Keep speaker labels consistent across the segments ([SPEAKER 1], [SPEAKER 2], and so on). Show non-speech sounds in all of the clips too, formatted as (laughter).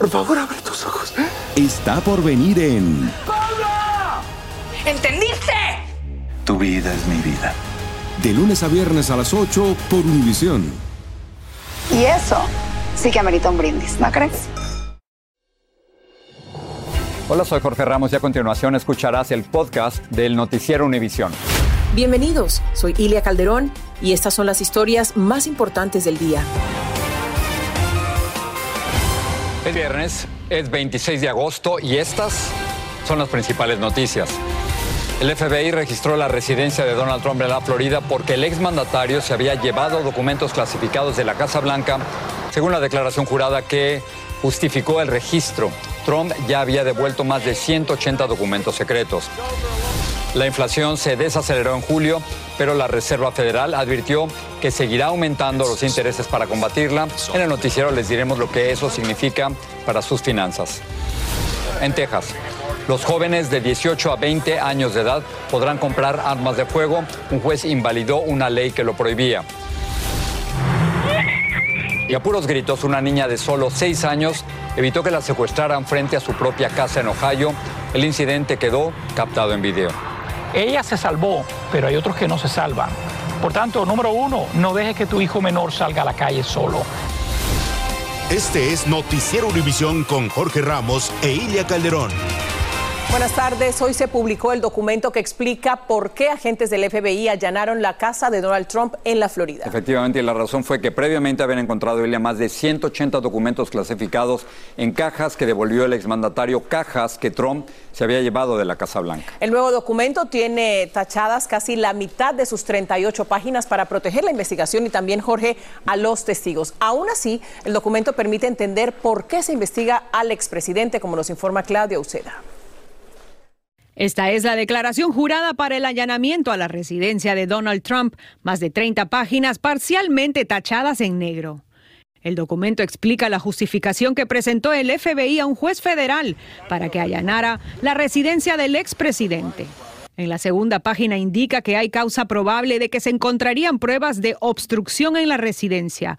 [SPEAKER 1] Por favor, abre tus ojos.
[SPEAKER 2] está por venir en
[SPEAKER 3] ¿Entendiste?
[SPEAKER 1] Tu vida es mi vida.
[SPEAKER 2] De lunes a viernes a las 8 por Univisión.
[SPEAKER 3] Y eso sí que amerita un brindis, ¿no crees?
[SPEAKER 4] Hola, soy Jorge Ramos y a continuación escucharás el podcast del Noticiero Univisión.
[SPEAKER 5] Bienvenidos, soy Ilia Calderón y estas son las historias más importantes del día.
[SPEAKER 4] Es viernes, es 26 de agosto y estas son las principales noticias. El FBI registró la residencia de Donald Trump en la Florida porque el exmandatario se había llevado documentos clasificados de la Casa Blanca, según la declaración jurada que justificó el registro. Trump ya había devuelto más de 180 documentos secretos. La inflación se desaceleró en julio, pero la Reserva Federal advirtió que seguirá aumentando los intereses para combatirla. En el noticiero les diremos lo que eso significa para sus finanzas. En Texas, los jóvenes de 18 a 20 años de edad podrán comprar armas de fuego. Un juez invalidó una ley que lo prohibía. Y a puros gritos, una niña de solo 6 años evitó que la secuestraran frente a su propia casa en Ohio. El incidente quedó captado en video.
[SPEAKER 6] Ella se salvó, pero hay otros que no se salvan. Por tanto, número uno, no dejes que tu hijo menor salga a la calle solo.
[SPEAKER 7] Este es Noticiero Univisión con Jorge Ramos e Ilia Calderón.
[SPEAKER 5] Buenas tardes. Hoy se publicó el documento que explica por qué agentes del FBI allanaron la casa de Donald Trump en la Florida.
[SPEAKER 4] Efectivamente, y la razón fue que previamente habían encontrado Ilia más de 180 documentos clasificados en cajas que devolvió el exmandatario, cajas que Trump se había llevado de la Casa Blanca.
[SPEAKER 5] El nuevo documento tiene tachadas casi la mitad de sus 38 páginas para proteger la investigación y también, Jorge, a los testigos. Aún así, el documento permite entender por qué se investiga al expresidente, como nos informa Claudia Uceda.
[SPEAKER 8] Esta es la declaración jurada para el allanamiento a la residencia de Donald Trump, más de 30 páginas parcialmente tachadas en negro. El documento explica la justificación que presentó el FBI a un juez federal para que allanara la residencia del expresidente. En la segunda página indica que hay causa probable de que se encontrarían pruebas de obstrucción en la residencia.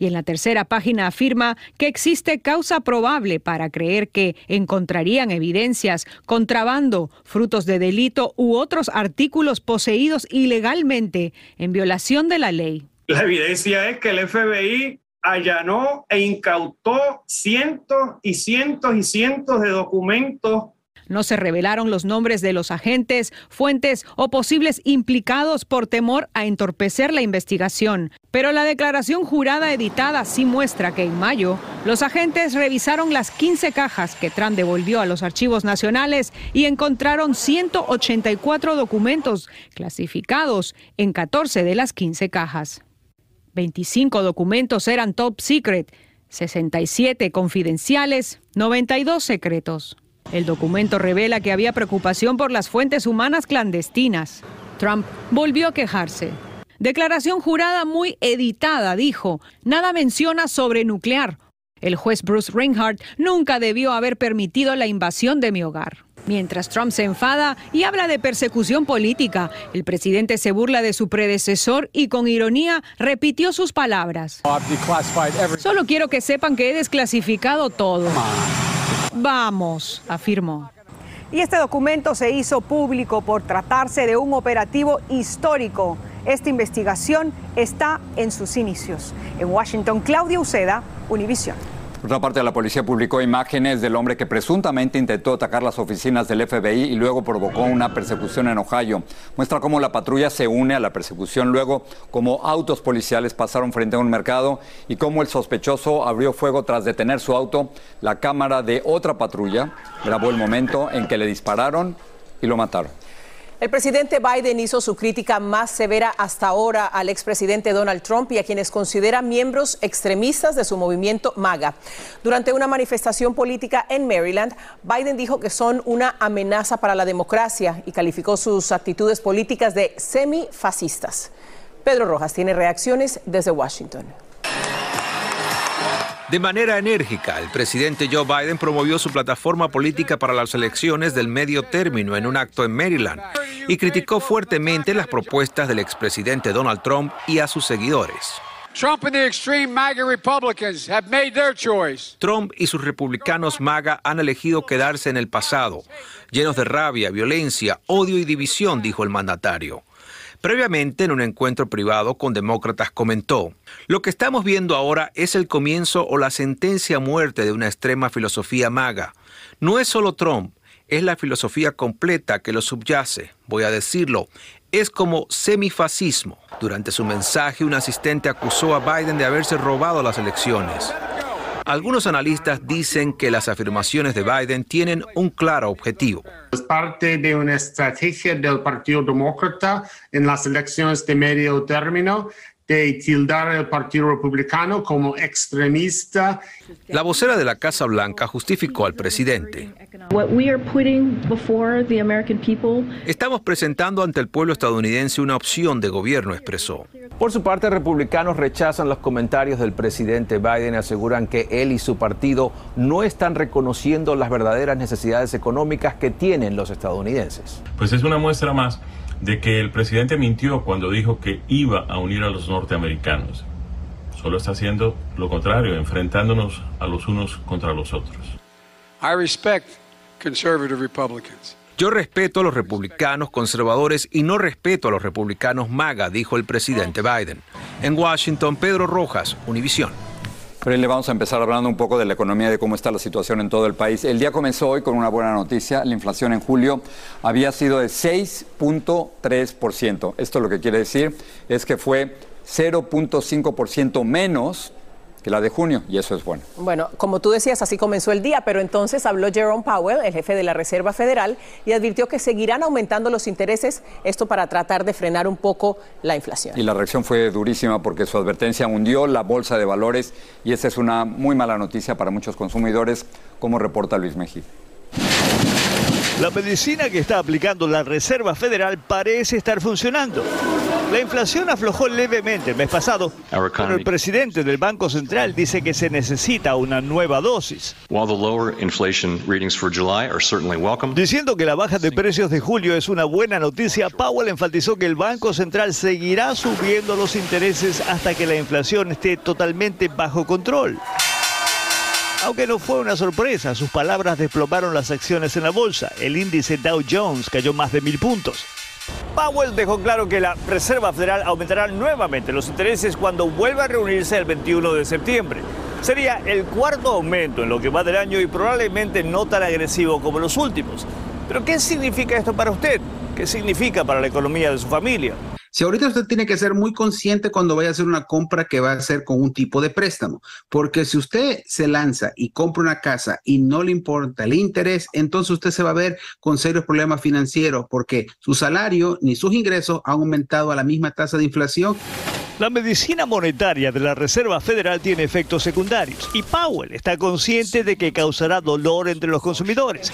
[SPEAKER 8] Y en la tercera página afirma que existe causa probable para creer que encontrarían evidencias, contrabando, frutos de delito u otros artículos poseídos ilegalmente en violación de la ley.
[SPEAKER 9] La evidencia es que el FBI allanó e incautó cientos y cientos y cientos de documentos
[SPEAKER 8] No se revelaron los nombres de los agentes, fuentes o posibles implicados por temor a entorpecer la investigación. Pero la declaración jurada editada sí muestra que en mayo los agentes revisaron las 15 cajas que Trump devolvió a los archivos nacionales y encontraron 184 documentos clasificados en 14 de las 15 cajas. 25 documentos eran top secret, 67 confidenciales, 92 secretos. El documento revela que había preocupación por las fuentes humanas clandestinas. Trump volvió a quejarse. Declaración jurada muy editada, dijo. Nada menciona sobre nuclear. El juez Bruce Reinhardt nunca debió haber permitido la invasión de mi hogar. Mientras Trump se enfada y habla de persecución política, el presidente se burla de su predecesor y con ironía repitió sus palabras. Solo quiero que sepan que he desclasificado todo. Vamos, afirmó.
[SPEAKER 10] Y este documento se hizo público por tratarse de un operativo histórico. Esta investigación está en sus inicios. En Washington, Claudia Uceda, Univisión.
[SPEAKER 4] Por otra parte, la policía publicó imágenes del hombre que presuntamente intentó atacar las oficinas del FBI y luego provocó una persecución en Ohio. Muestra cómo la patrulla se une a la persecución, luego cómo autos policiales pasaron frente a un mercado y cómo el sospechoso abrió fuego tras detener su auto. La cámara de otra patrulla grabó el momento en que le dispararon y lo mataron.
[SPEAKER 5] El presidente Biden hizo su crítica más severa hasta ahora al expresidente Donald Trump y a quienes considera miembros extremistas de su movimiento MAGA. Durante una manifestación política en Maryland, Biden dijo que son una amenaza para la democracia y calificó sus actitudes políticas de semifascistas. Pedro Rojas tiene reacciones desde Washington.
[SPEAKER 11] De manera enérgica, el presidente Joe Biden promovió su plataforma política para las elecciones del medio término en un acto en Maryland y criticó fuertemente las propuestas del expresidente Donald Trump y a sus seguidores. Trump y sus republicanos MAGA han elegido quedarse en el pasado, llenos de rabia, violencia, odio y división, dijo el mandatario. Previamente, en un encuentro privado con demócratas, comentó, lo que estamos viendo ahora es el comienzo o la sentencia a muerte de una extrema filosofía maga. No es solo Trump, es la filosofía completa que lo subyace. Voy a decirlo, es como semifascismo. Durante su mensaje, un asistente acusó a Biden de haberse robado las elecciones. Algunos analistas dicen que las afirmaciones de Biden tienen un claro objetivo.
[SPEAKER 12] Es parte de una estrategia del Partido Demócrata en las elecciones de medio término de tildar al Partido Republicano como extremista.
[SPEAKER 11] La vocera de la Casa Blanca justificó al presidente. Estamos presentando ante el pueblo estadounidense una opción de gobierno, expresó. Por su parte, republicanos rechazan los comentarios del presidente Biden y aseguran que él y su partido no están reconociendo las verdaderas necesidades económicas que tienen los estadounidenses.
[SPEAKER 13] Pues es una muestra más de que el presidente mintió cuando dijo que iba a unir a los norteamericanos. Solo está haciendo lo contrario, enfrentándonos a los unos contra los otros.
[SPEAKER 11] Yo respeto a los republicanos conservadores y no respeto a los republicanos MAGA, dijo el presidente Biden. En Washington, Pedro Rojas, Univisión.
[SPEAKER 4] Pero le vamos a empezar hablando un poco de la economía, de cómo está la situación en todo el país. El día comenzó hoy con una buena noticia. La inflación en julio había sido de 6.3%. Esto lo que quiere decir es que fue 0.5% menos que la de junio, y eso es bueno.
[SPEAKER 5] Bueno, como tú decías, así comenzó el día, pero entonces habló Jerome Powell, el jefe de la Reserva Federal, y advirtió que seguirán aumentando los intereses, esto para tratar de frenar un poco la inflación.
[SPEAKER 4] Y la reacción fue durísima porque su advertencia hundió la bolsa de valores, y esa es una muy mala noticia para muchos consumidores, como reporta Luis Mejía.
[SPEAKER 14] La medicina que está aplicando la Reserva Federal parece estar funcionando. La inflación aflojó levemente el mes pasado, pero el presidente del Banco Central dice que se necesita una nueva dosis. Diciendo que la baja de precios de julio es una buena noticia, Powell enfatizó que el Banco Central seguirá subiendo los intereses hasta que la inflación esté totalmente bajo control. Aunque no fue una sorpresa, sus palabras desplomaron las acciones en la bolsa. El índice Dow Jones cayó más de mil puntos. Powell dejó claro que la Reserva Federal aumentará nuevamente los intereses cuando vuelva a reunirse el 21 de septiembre. Sería el cuarto aumento en lo que va del año y probablemente no tan agresivo como los últimos. Pero ¿qué significa esto para usted? ¿Qué significa para la economía de su familia?
[SPEAKER 15] Si ahorita usted tiene que ser muy consciente cuando vaya a hacer una compra que va a hacer con un tipo de préstamo, porque si usted se lanza y compra una casa y no le importa el interés, entonces usted se va a ver con serios problemas financieros porque su salario ni sus ingresos han aumentado a la misma tasa de inflación.
[SPEAKER 14] La medicina monetaria de la Reserva Federal tiene efectos secundarios y Powell está consciente de que causará dolor entre los consumidores.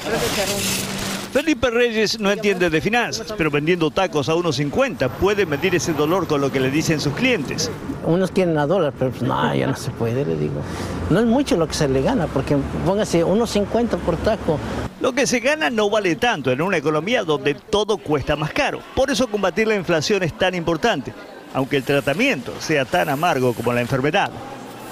[SPEAKER 14] Felipe Reyes no entiende de finanzas, pero vendiendo tacos a 1.50 puede medir ese dolor con lo que le dicen sus clientes.
[SPEAKER 16] Unos quieren a dólar, pero pues, no, ya no se puede, le digo. No es mucho lo que se le gana, porque póngase 1.50 por taco.
[SPEAKER 14] Lo que se gana no vale tanto en una economía donde todo cuesta más caro. Por eso combatir la inflación es tan importante, aunque el tratamiento sea tan amargo como la enfermedad.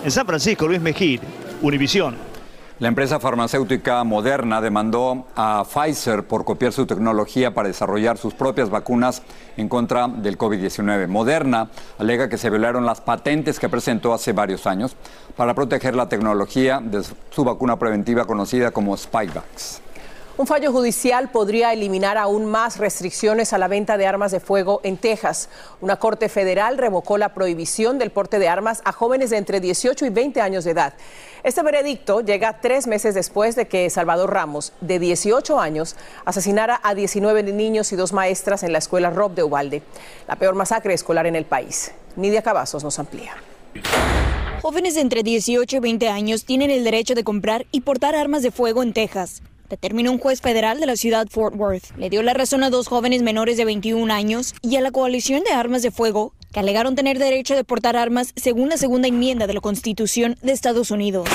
[SPEAKER 14] En San Francisco, Luis Mejía, Univisión.
[SPEAKER 4] La empresa farmacéutica Moderna demandó a Pfizer por copiar su tecnología para desarrollar sus propias vacunas en contra del COVID-19. Moderna alega que se violaron las patentes que presentó hace varios años para proteger la tecnología de su vacuna preventiva conocida como Spikevax.
[SPEAKER 5] Un fallo judicial podría eliminar aún más restricciones a la venta de armas de fuego en Texas. Una corte federal revocó la prohibición del porte de armas a jóvenes de entre 18 y 20 años de edad. Este veredicto llega tres meses después de que Salvador Ramos, de 18 años, asesinara a 19 niños y dos maestras en la escuela Rob de Ubalde, la peor masacre escolar en el país. Nidia Cavazos nos amplía.
[SPEAKER 17] Jóvenes de entre 18 y 20 años tienen el derecho de comprar y portar armas de fuego en Texas determinó un juez federal de la ciudad Fort Worth. Le dio la razón a dos jóvenes menores de 21 años y a la coalición de armas de fuego que alegaron tener derecho de portar armas según la segunda enmienda de la Constitución de Estados Unidos.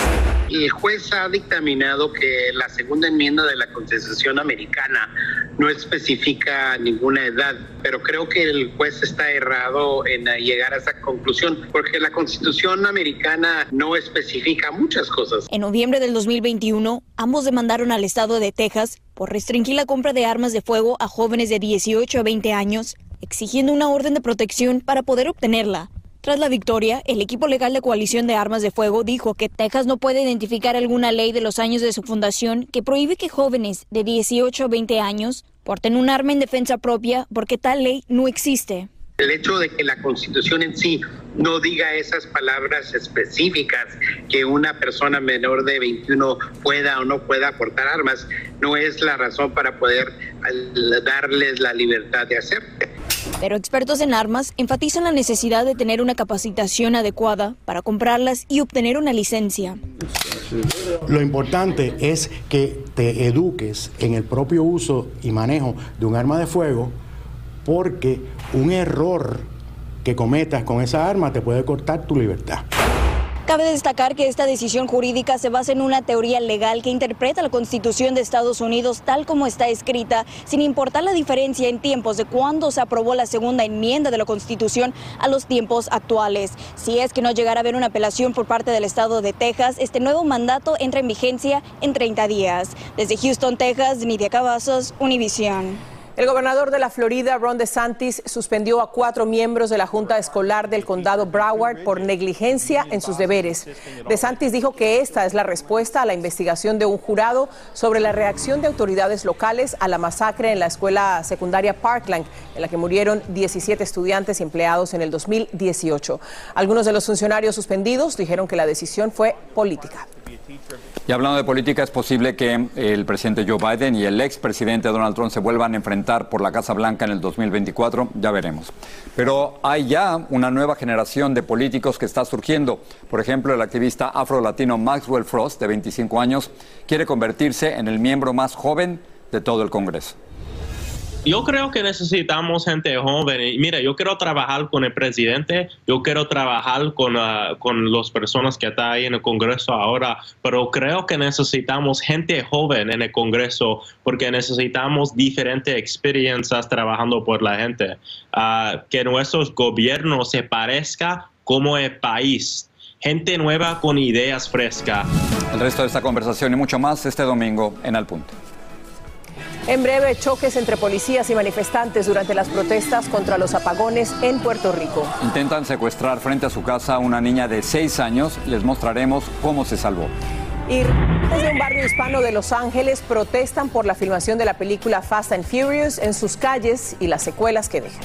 [SPEAKER 18] El juez ha dictaminado que la segunda enmienda de la Constitución americana no especifica ninguna edad, pero creo que el juez está errado en llegar a esa conclusión, porque la Constitución americana no especifica muchas cosas.
[SPEAKER 17] En noviembre del 2021, ambos demandaron al estado de Texas por restringir la compra de armas de fuego a jóvenes de 18 a 20 años exigiendo una orden de protección para poder obtenerla. Tras la victoria, el equipo legal de coalición de armas de fuego dijo que Texas no puede identificar alguna ley de los años de su fundación que prohíbe que jóvenes de 18 a 20 años porten un arma en defensa propia porque tal ley no existe.
[SPEAKER 18] El hecho de que la constitución en sí no diga esas palabras específicas que una persona menor de 21 pueda o no pueda portar armas no es la razón para poder darles la libertad de hacerlo.
[SPEAKER 17] Pero expertos en armas enfatizan la necesidad de tener una capacitación adecuada para comprarlas y obtener una licencia.
[SPEAKER 19] Lo importante es que te eduques en el propio uso y manejo de un arma de fuego porque un error que cometas con esa arma te puede cortar tu libertad.
[SPEAKER 17] Cabe destacar que esta decisión jurídica se basa en una teoría legal que interpreta la Constitución de Estados Unidos tal como está escrita, sin importar la diferencia en tiempos de cuándo se aprobó la segunda enmienda de la Constitución a los tiempos actuales. Si es que no llegara a haber una apelación por parte del Estado de Texas, este nuevo mandato entra en vigencia en 30 días. Desde Houston, Texas, Nidia Cavazos, Univision.
[SPEAKER 5] El gobernador de la Florida, Ron DeSantis, suspendió a cuatro miembros de la Junta Escolar del Condado Broward por negligencia en sus deberes. DeSantis dijo que esta es la respuesta a la investigación de un jurado sobre la reacción de autoridades locales a la masacre en la escuela secundaria Parkland, en la que murieron 17 estudiantes y empleados en el 2018. Algunos de los funcionarios suspendidos dijeron que la decisión fue política.
[SPEAKER 4] Y hablando de política, es posible que el presidente Joe Biden y el expresidente Donald Trump se vuelvan a enfrentar por la Casa Blanca en el 2024, ya veremos. Pero hay ya una nueva generación de políticos que está surgiendo. Por ejemplo, el activista afro-latino Maxwell Frost, de 25 años, quiere convertirse en el miembro más joven de todo el Congreso.
[SPEAKER 20] Yo creo que necesitamos gente joven. Mira, yo quiero trabajar con el presidente, yo quiero trabajar con, uh, con las personas que están ahí en el Congreso ahora, pero creo que necesitamos gente joven en el Congreso porque necesitamos diferentes experiencias trabajando por la gente. Uh, que nuestros gobiernos se parezca como el país. Gente nueva con ideas frescas.
[SPEAKER 4] El resto de esta conversación y mucho más este domingo en Al Punto.
[SPEAKER 5] En breve, choques entre policías y manifestantes durante las protestas contra los apagones en Puerto Rico.
[SPEAKER 4] Intentan secuestrar frente a su casa a una niña de seis años. Les mostraremos cómo se salvó.
[SPEAKER 5] Y desde un barrio hispano de Los Ángeles protestan por la filmación de la película Fast and Furious en sus calles y las secuelas que deja.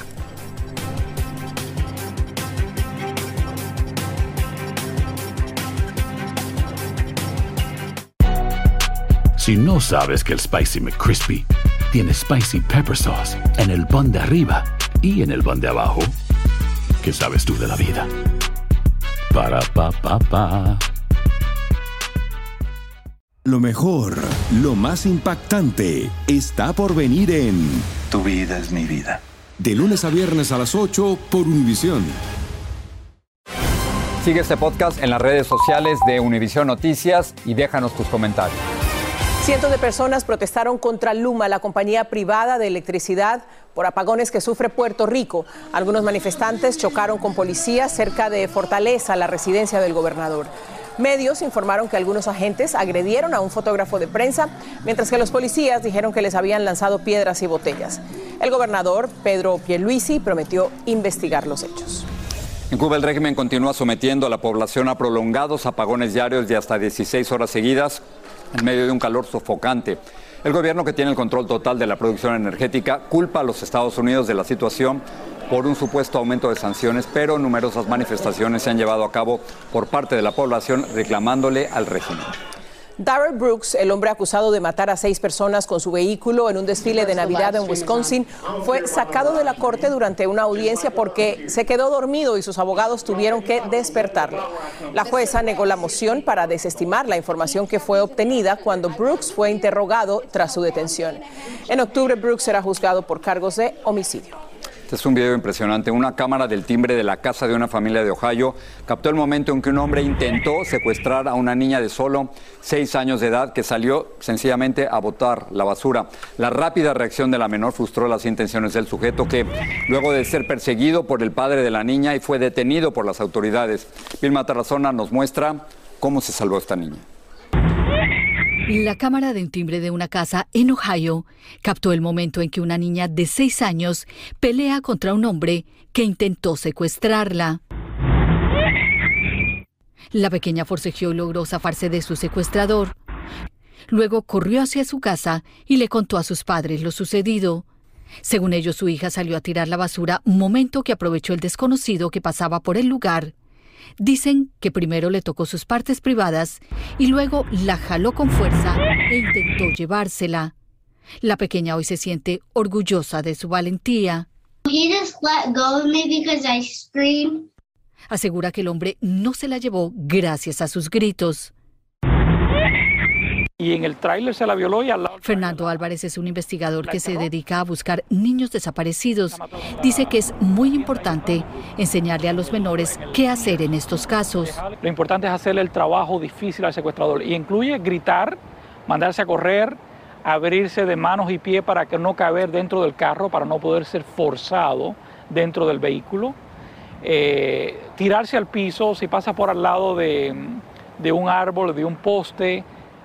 [SPEAKER 21] Si no sabes que el Spicy McCrispy tiene Spicy Pepper Sauce en el pan de arriba y en el pan de abajo, ¿qué sabes tú de la vida? Para, pa, pa, pa.
[SPEAKER 2] Lo mejor, lo más impactante, está por venir en
[SPEAKER 22] Tu vida es mi vida.
[SPEAKER 2] De lunes a viernes a las 8 por Univisión.
[SPEAKER 4] Sigue este podcast en las redes sociales de Univision Noticias y déjanos tus comentarios.
[SPEAKER 5] Cientos de personas protestaron contra Luma, la compañía privada de electricidad, por apagones que sufre Puerto Rico. Algunos manifestantes chocaron con policías cerca de Fortaleza, la residencia del gobernador. Medios informaron que algunos agentes agredieron a un fotógrafo de prensa, mientras que los policías dijeron que les habían lanzado piedras y botellas. El gobernador Pedro Pierluisi prometió investigar los hechos.
[SPEAKER 4] En Cuba el régimen continúa sometiendo a la población a prolongados apagones diarios de hasta 16 horas seguidas en medio de un calor sofocante. El gobierno que tiene el control total de la producción energética culpa a los Estados Unidos de la situación por un supuesto aumento de sanciones, pero numerosas manifestaciones se han llevado a cabo por parte de la población reclamándole al régimen.
[SPEAKER 5] Darrell Brooks, el hombre acusado de matar a seis personas con su vehículo en un desfile de Navidad en Wisconsin, fue sacado de la corte durante una audiencia porque se quedó dormido y sus abogados tuvieron que despertarlo. La jueza negó la moción para desestimar la información que fue obtenida cuando Brooks fue interrogado tras su detención. En octubre, Brooks será juzgado por cargos de homicidio.
[SPEAKER 4] Este es un video impresionante. Una cámara del timbre de la casa de una familia de Ohio captó el momento en que un hombre intentó secuestrar a una niña de solo seis años de edad que salió sencillamente a botar la basura. La rápida reacción de la menor frustró las intenciones del sujeto que, luego de ser perseguido por el padre de la niña y fue detenido por las autoridades. Vilma Tarazona nos muestra cómo se salvó esta niña.
[SPEAKER 17] La cámara de un timbre de una casa en Ohio captó el momento en que una niña de seis años pelea contra un hombre que intentó secuestrarla. La pequeña forcejeó y logró zafarse de su secuestrador. Luego corrió hacia su casa y le contó a sus padres lo sucedido. Según ellos, su hija salió a tirar la basura, momento que aprovechó el desconocido que pasaba por el lugar. Dicen que primero le tocó sus partes privadas y luego la jaló con fuerza e intentó llevársela. La pequeña hoy se siente orgullosa de su valentía. Asegura que el hombre no se la llevó gracias a sus gritos
[SPEAKER 6] y en el tráiler se la violó y al lado...
[SPEAKER 17] Fernando Álvarez es un investigador que se dedica a buscar niños desaparecidos. Dice que es muy importante enseñarle a los menores qué hacer en estos casos.
[SPEAKER 6] Lo importante es hacerle el trabajo difícil al secuestrador y incluye gritar, mandarse a correr, abrirse de manos y pies para que no caber dentro del carro, para no poder ser forzado dentro del vehículo, eh, tirarse al piso si pasa por al lado de, de un árbol, de un poste,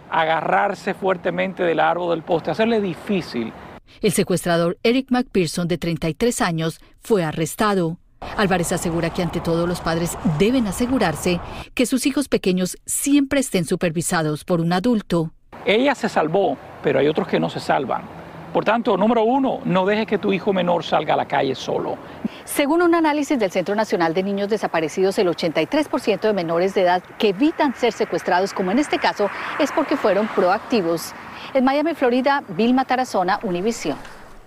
[SPEAKER 6] agarrarse fuertemente del árbol del poste, hacerle difícil.
[SPEAKER 17] El secuestrador Eric McPherson, de 33 años, fue arrestado. Álvarez asegura que ante todo los padres deben asegurarse que sus hijos pequeños siempre estén supervisados por un adulto.
[SPEAKER 6] Ella se salvó, pero hay otros que no se salvan. Por tanto, número uno, no dejes que tu hijo menor salga a la calle solo.
[SPEAKER 17] Según un análisis del Centro Nacional de Niños Desaparecidos, el 83% de menores de edad que evitan ser secuestrados, como en este caso, es porque fueron proactivos. En Miami, Florida, Vilma Tarazona, Univisión.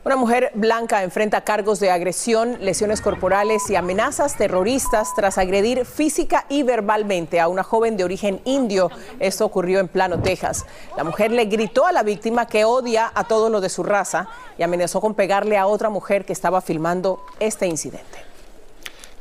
[SPEAKER 5] Una mujer blanca enfrenta cargos de agresión, lesiones corporales y amenazas terroristas tras agredir física y verbalmente a una joven de origen indio. Esto ocurrió en Plano, Texas. La mujer le gritó a la víctima que odia a todos los de su raza y amenazó con pegarle a otra mujer que estaba filmando este incidente.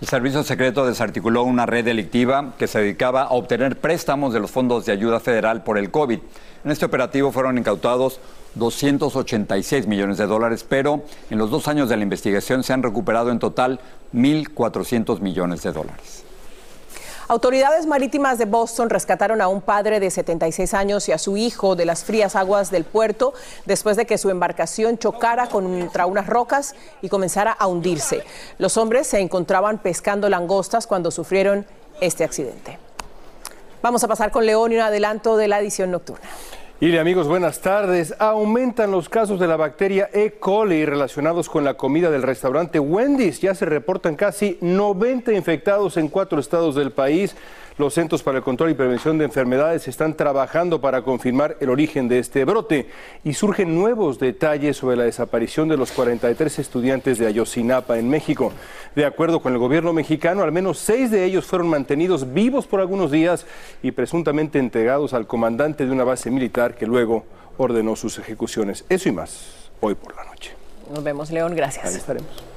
[SPEAKER 4] El Servicio Secreto desarticuló una red delictiva que se dedicaba a obtener préstamos de los fondos de ayuda federal por el COVID. En este operativo fueron incautados 286 millones de dólares, pero en los dos años de la investigación se han recuperado en total 1.400 millones de dólares.
[SPEAKER 5] Autoridades marítimas de Boston rescataron a un padre de 76 años y a su hijo de las frías aguas del puerto después de que su embarcación chocara contra unas rocas y comenzara a hundirse. Los hombres se encontraban pescando langostas cuando sufrieron este accidente. Vamos a pasar con León y un adelanto de la edición nocturna.
[SPEAKER 23] Y amigos, buenas tardes. Aumentan los casos de la bacteria E. coli relacionados con la comida del restaurante Wendy's. Ya se reportan casi 90 infectados en cuatro estados del país. Los Centros para el Control y Prevención de Enfermedades están trabajando para confirmar el origen de este brote y surgen nuevos detalles sobre la desaparición de los 43 estudiantes de Ayotzinapa en México. De acuerdo con el gobierno mexicano, al menos seis de ellos fueron mantenidos vivos por algunos días y presuntamente entregados al comandante de una base militar que luego ordenó sus ejecuciones. Eso y más hoy por la noche.
[SPEAKER 5] Nos vemos, León. Gracias.
[SPEAKER 23] Ahí estaremos.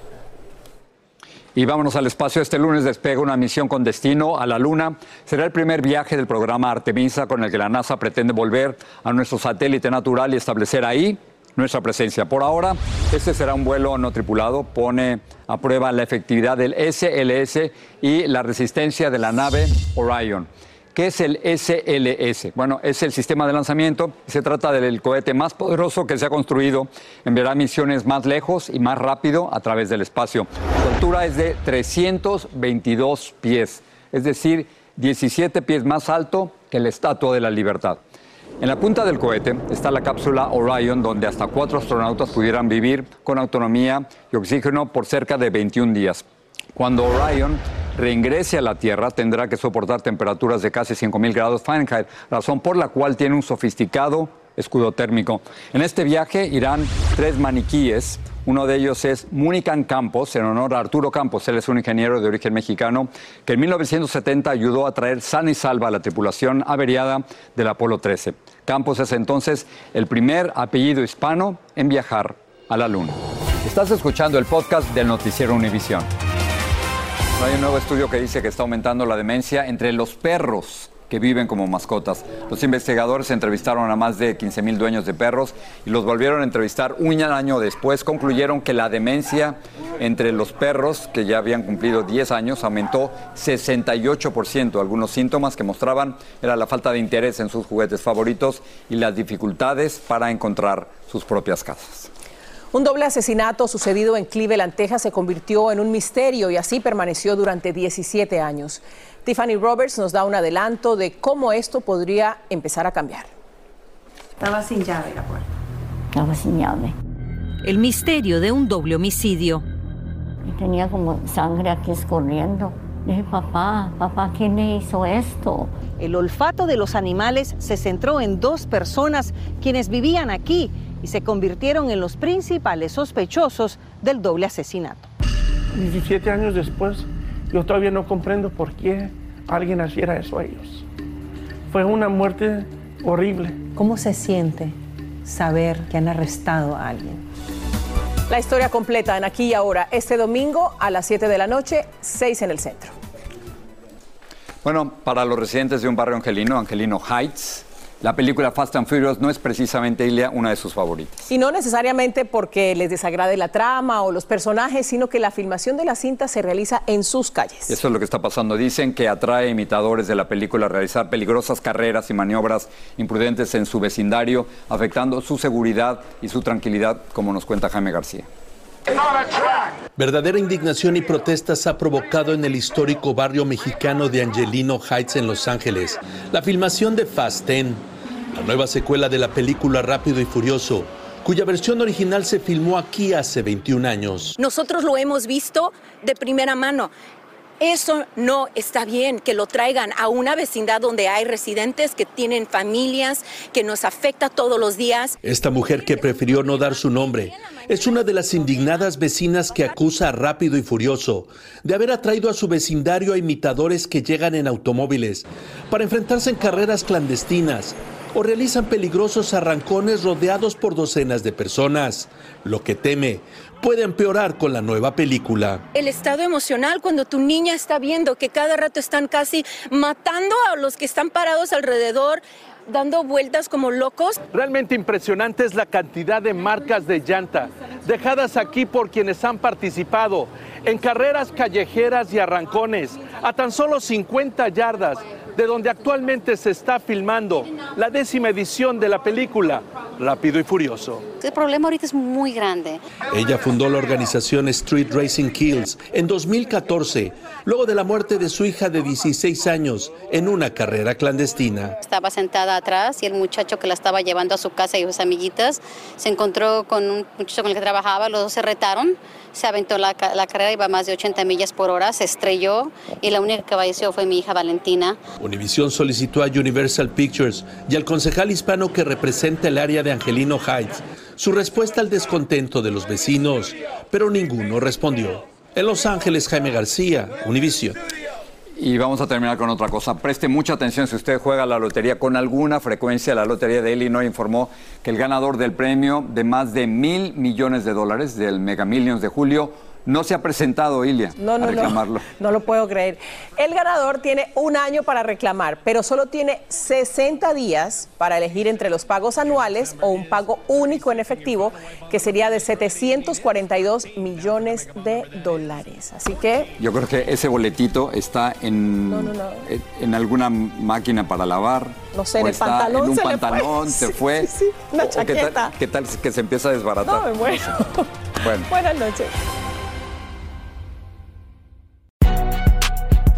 [SPEAKER 4] Y vámonos al espacio. Este lunes despega una misión con destino a la Luna. Será el primer viaje del programa Artemisa con el que la NASA pretende volver a nuestro satélite natural y establecer ahí nuestra presencia. Por ahora, este será un vuelo no tripulado. Pone a prueba la efectividad del SLS y la resistencia de la nave Orion. ¿Qué es el SLS? Bueno, es el sistema de lanzamiento. Se trata del cohete más poderoso que se ha construido. Enviará misiones más lejos y más rápido a través del espacio. Su altura es de 322 pies, es decir, 17 pies más alto que la Estatua de la Libertad. En la punta del cohete está la cápsula Orion, donde hasta cuatro astronautas pudieran vivir con autonomía y oxígeno por cerca de 21 días. Cuando Orion reingrese a la Tierra, tendrá que soportar temperaturas de casi 5.000 grados Fahrenheit, razón por la cual tiene un sofisticado escudo térmico. En este viaje irán tres maniquíes. Uno de ellos es Munican Campos, en honor a Arturo Campos. Él es un ingeniero de origen mexicano que en 1970 ayudó a traer sana y salva a la tripulación averiada del Apolo 13. Campos es entonces el primer apellido hispano en viajar a la Luna. Estás escuchando el podcast del Noticiero Univisión. Hay un nuevo estudio que dice que está aumentando la demencia entre los perros que viven como mascotas. Los investigadores entrevistaron a más de 15 mil dueños de perros y los volvieron a entrevistar un año después. Concluyeron que la demencia entre los perros, que ya habían cumplido 10 años, aumentó 68%. Algunos síntomas que mostraban era la falta de interés en sus juguetes favoritos y las dificultades para encontrar sus propias casas.
[SPEAKER 5] Un doble asesinato sucedido en Cleveland, Texas, se convirtió en un misterio y así permaneció durante 17 años. Tiffany Roberts nos da un adelanto de cómo esto podría empezar a cambiar.
[SPEAKER 24] Estaba sin llave la puerta.
[SPEAKER 25] Estaba sin llave.
[SPEAKER 26] El misterio de un doble homicidio.
[SPEAKER 25] Y tenía como sangre aquí escurriendo. Dije, papá, papá, ¿quién le hizo esto?
[SPEAKER 8] El olfato de los animales se centró en dos personas quienes vivían aquí y se convirtieron en los principales sospechosos del doble asesinato.
[SPEAKER 27] 17 años después, yo todavía no comprendo por qué alguien hiciera eso a ellos. Fue una muerte horrible.
[SPEAKER 24] ¿Cómo se siente saber que han arrestado a alguien?
[SPEAKER 5] La historia completa en Aquí y Ahora, este domingo a las 7 de la noche, 6 en el centro.
[SPEAKER 4] Bueno, para los residentes de un barrio angelino, Angelino Heights, la película Fast and Furious no es precisamente, Ilia, una de sus favoritas.
[SPEAKER 5] Y no necesariamente porque les desagrade la trama o los personajes, sino que la filmación de la cinta se realiza en sus calles.
[SPEAKER 4] Eso es lo que está pasando. Dicen que atrae imitadores de la película a realizar peligrosas carreras y maniobras imprudentes en su vecindario, afectando su seguridad y su tranquilidad, como nos cuenta Jaime García.
[SPEAKER 28] Verdadera indignación y protestas ha provocado en el histórico barrio mexicano de Angelino Heights en Los Ángeles la filmación de Fast 10, la nueva secuela de la película Rápido y Furioso, cuya versión original se filmó aquí hace 21 años.
[SPEAKER 29] Nosotros lo hemos visto de primera mano. Eso no está bien, que lo traigan a una vecindad donde hay residentes que tienen familias, que nos afecta todos los días.
[SPEAKER 28] Esta mujer que prefirió no dar su nombre es una de las indignadas vecinas que acusa a Rápido y Furioso de haber atraído a su vecindario a imitadores que llegan en automóviles para enfrentarse en carreras clandestinas o realizan peligrosos arrancones rodeados por docenas de personas, lo que teme puede empeorar con la nueva película.
[SPEAKER 29] El estado emocional cuando tu niña está viendo que cada rato están casi matando a los que están parados alrededor, dando vueltas como locos.
[SPEAKER 28] Realmente impresionante es la cantidad de marcas de llanta dejadas aquí por quienes han participado en carreras callejeras y arrancones a tan solo 50 yardas de donde actualmente se está filmando la décima edición de la película Rápido y Furioso.
[SPEAKER 30] El problema ahorita es muy grande.
[SPEAKER 28] Ella fundó la organización Street Racing Kills en 2014, luego de la muerte de su hija de 16 años en una carrera clandestina.
[SPEAKER 30] Estaba sentada atrás y el muchacho que la estaba llevando a su casa y sus amiguitas se encontró con un muchacho con el que trabajaba, los dos se retaron se aventó la, la, carrera, iba a más de 80 millas por hora, se estrelló y la única que falleció fue mi hija Valentina.
[SPEAKER 28] Univision solicitó a Universal Pictures y al concejal hispano que representa el área de Angelino Heights su respuesta al descontento de los vecinos, pero ninguno respondió. En Los Ángeles, Jaime García, Univision.
[SPEAKER 4] Y vamos a terminar con otra cosa. Preste mucha atención si usted juega la lotería con alguna frecuencia. La Lotería de Illinois informó que el ganador del premio de más de mil millones de dólares del Mega Millions de julio No se ha presentado, Ilia,
[SPEAKER 5] No, no,
[SPEAKER 4] a
[SPEAKER 5] no.
[SPEAKER 4] reclamarlo. (laughs)
[SPEAKER 5] No lo puedo creer. El ganador tiene un año para reclamar, pero solo tiene 60 días para elegir entre los pagos anuales o un pago único en efectivo, que sería de 742 millones de dólares. Así que
[SPEAKER 4] Yo creo que ese boletito está en,
[SPEAKER 5] No, no, no.
[SPEAKER 4] en- alguna máquina para lavar.
[SPEAKER 5] No sé, en el pantalón
[SPEAKER 4] En un
[SPEAKER 5] se
[SPEAKER 4] pantalón (laughs) se fue.
[SPEAKER 5] sí, sí, una
[SPEAKER 4] qué tal-
[SPEAKER 5] chaqueta.
[SPEAKER 4] ¿qué, tal, que se empieza a desbaratar?
[SPEAKER 5] no me muero. (laughs)
[SPEAKER 4] Bueno.
[SPEAKER 5] Buenas noches.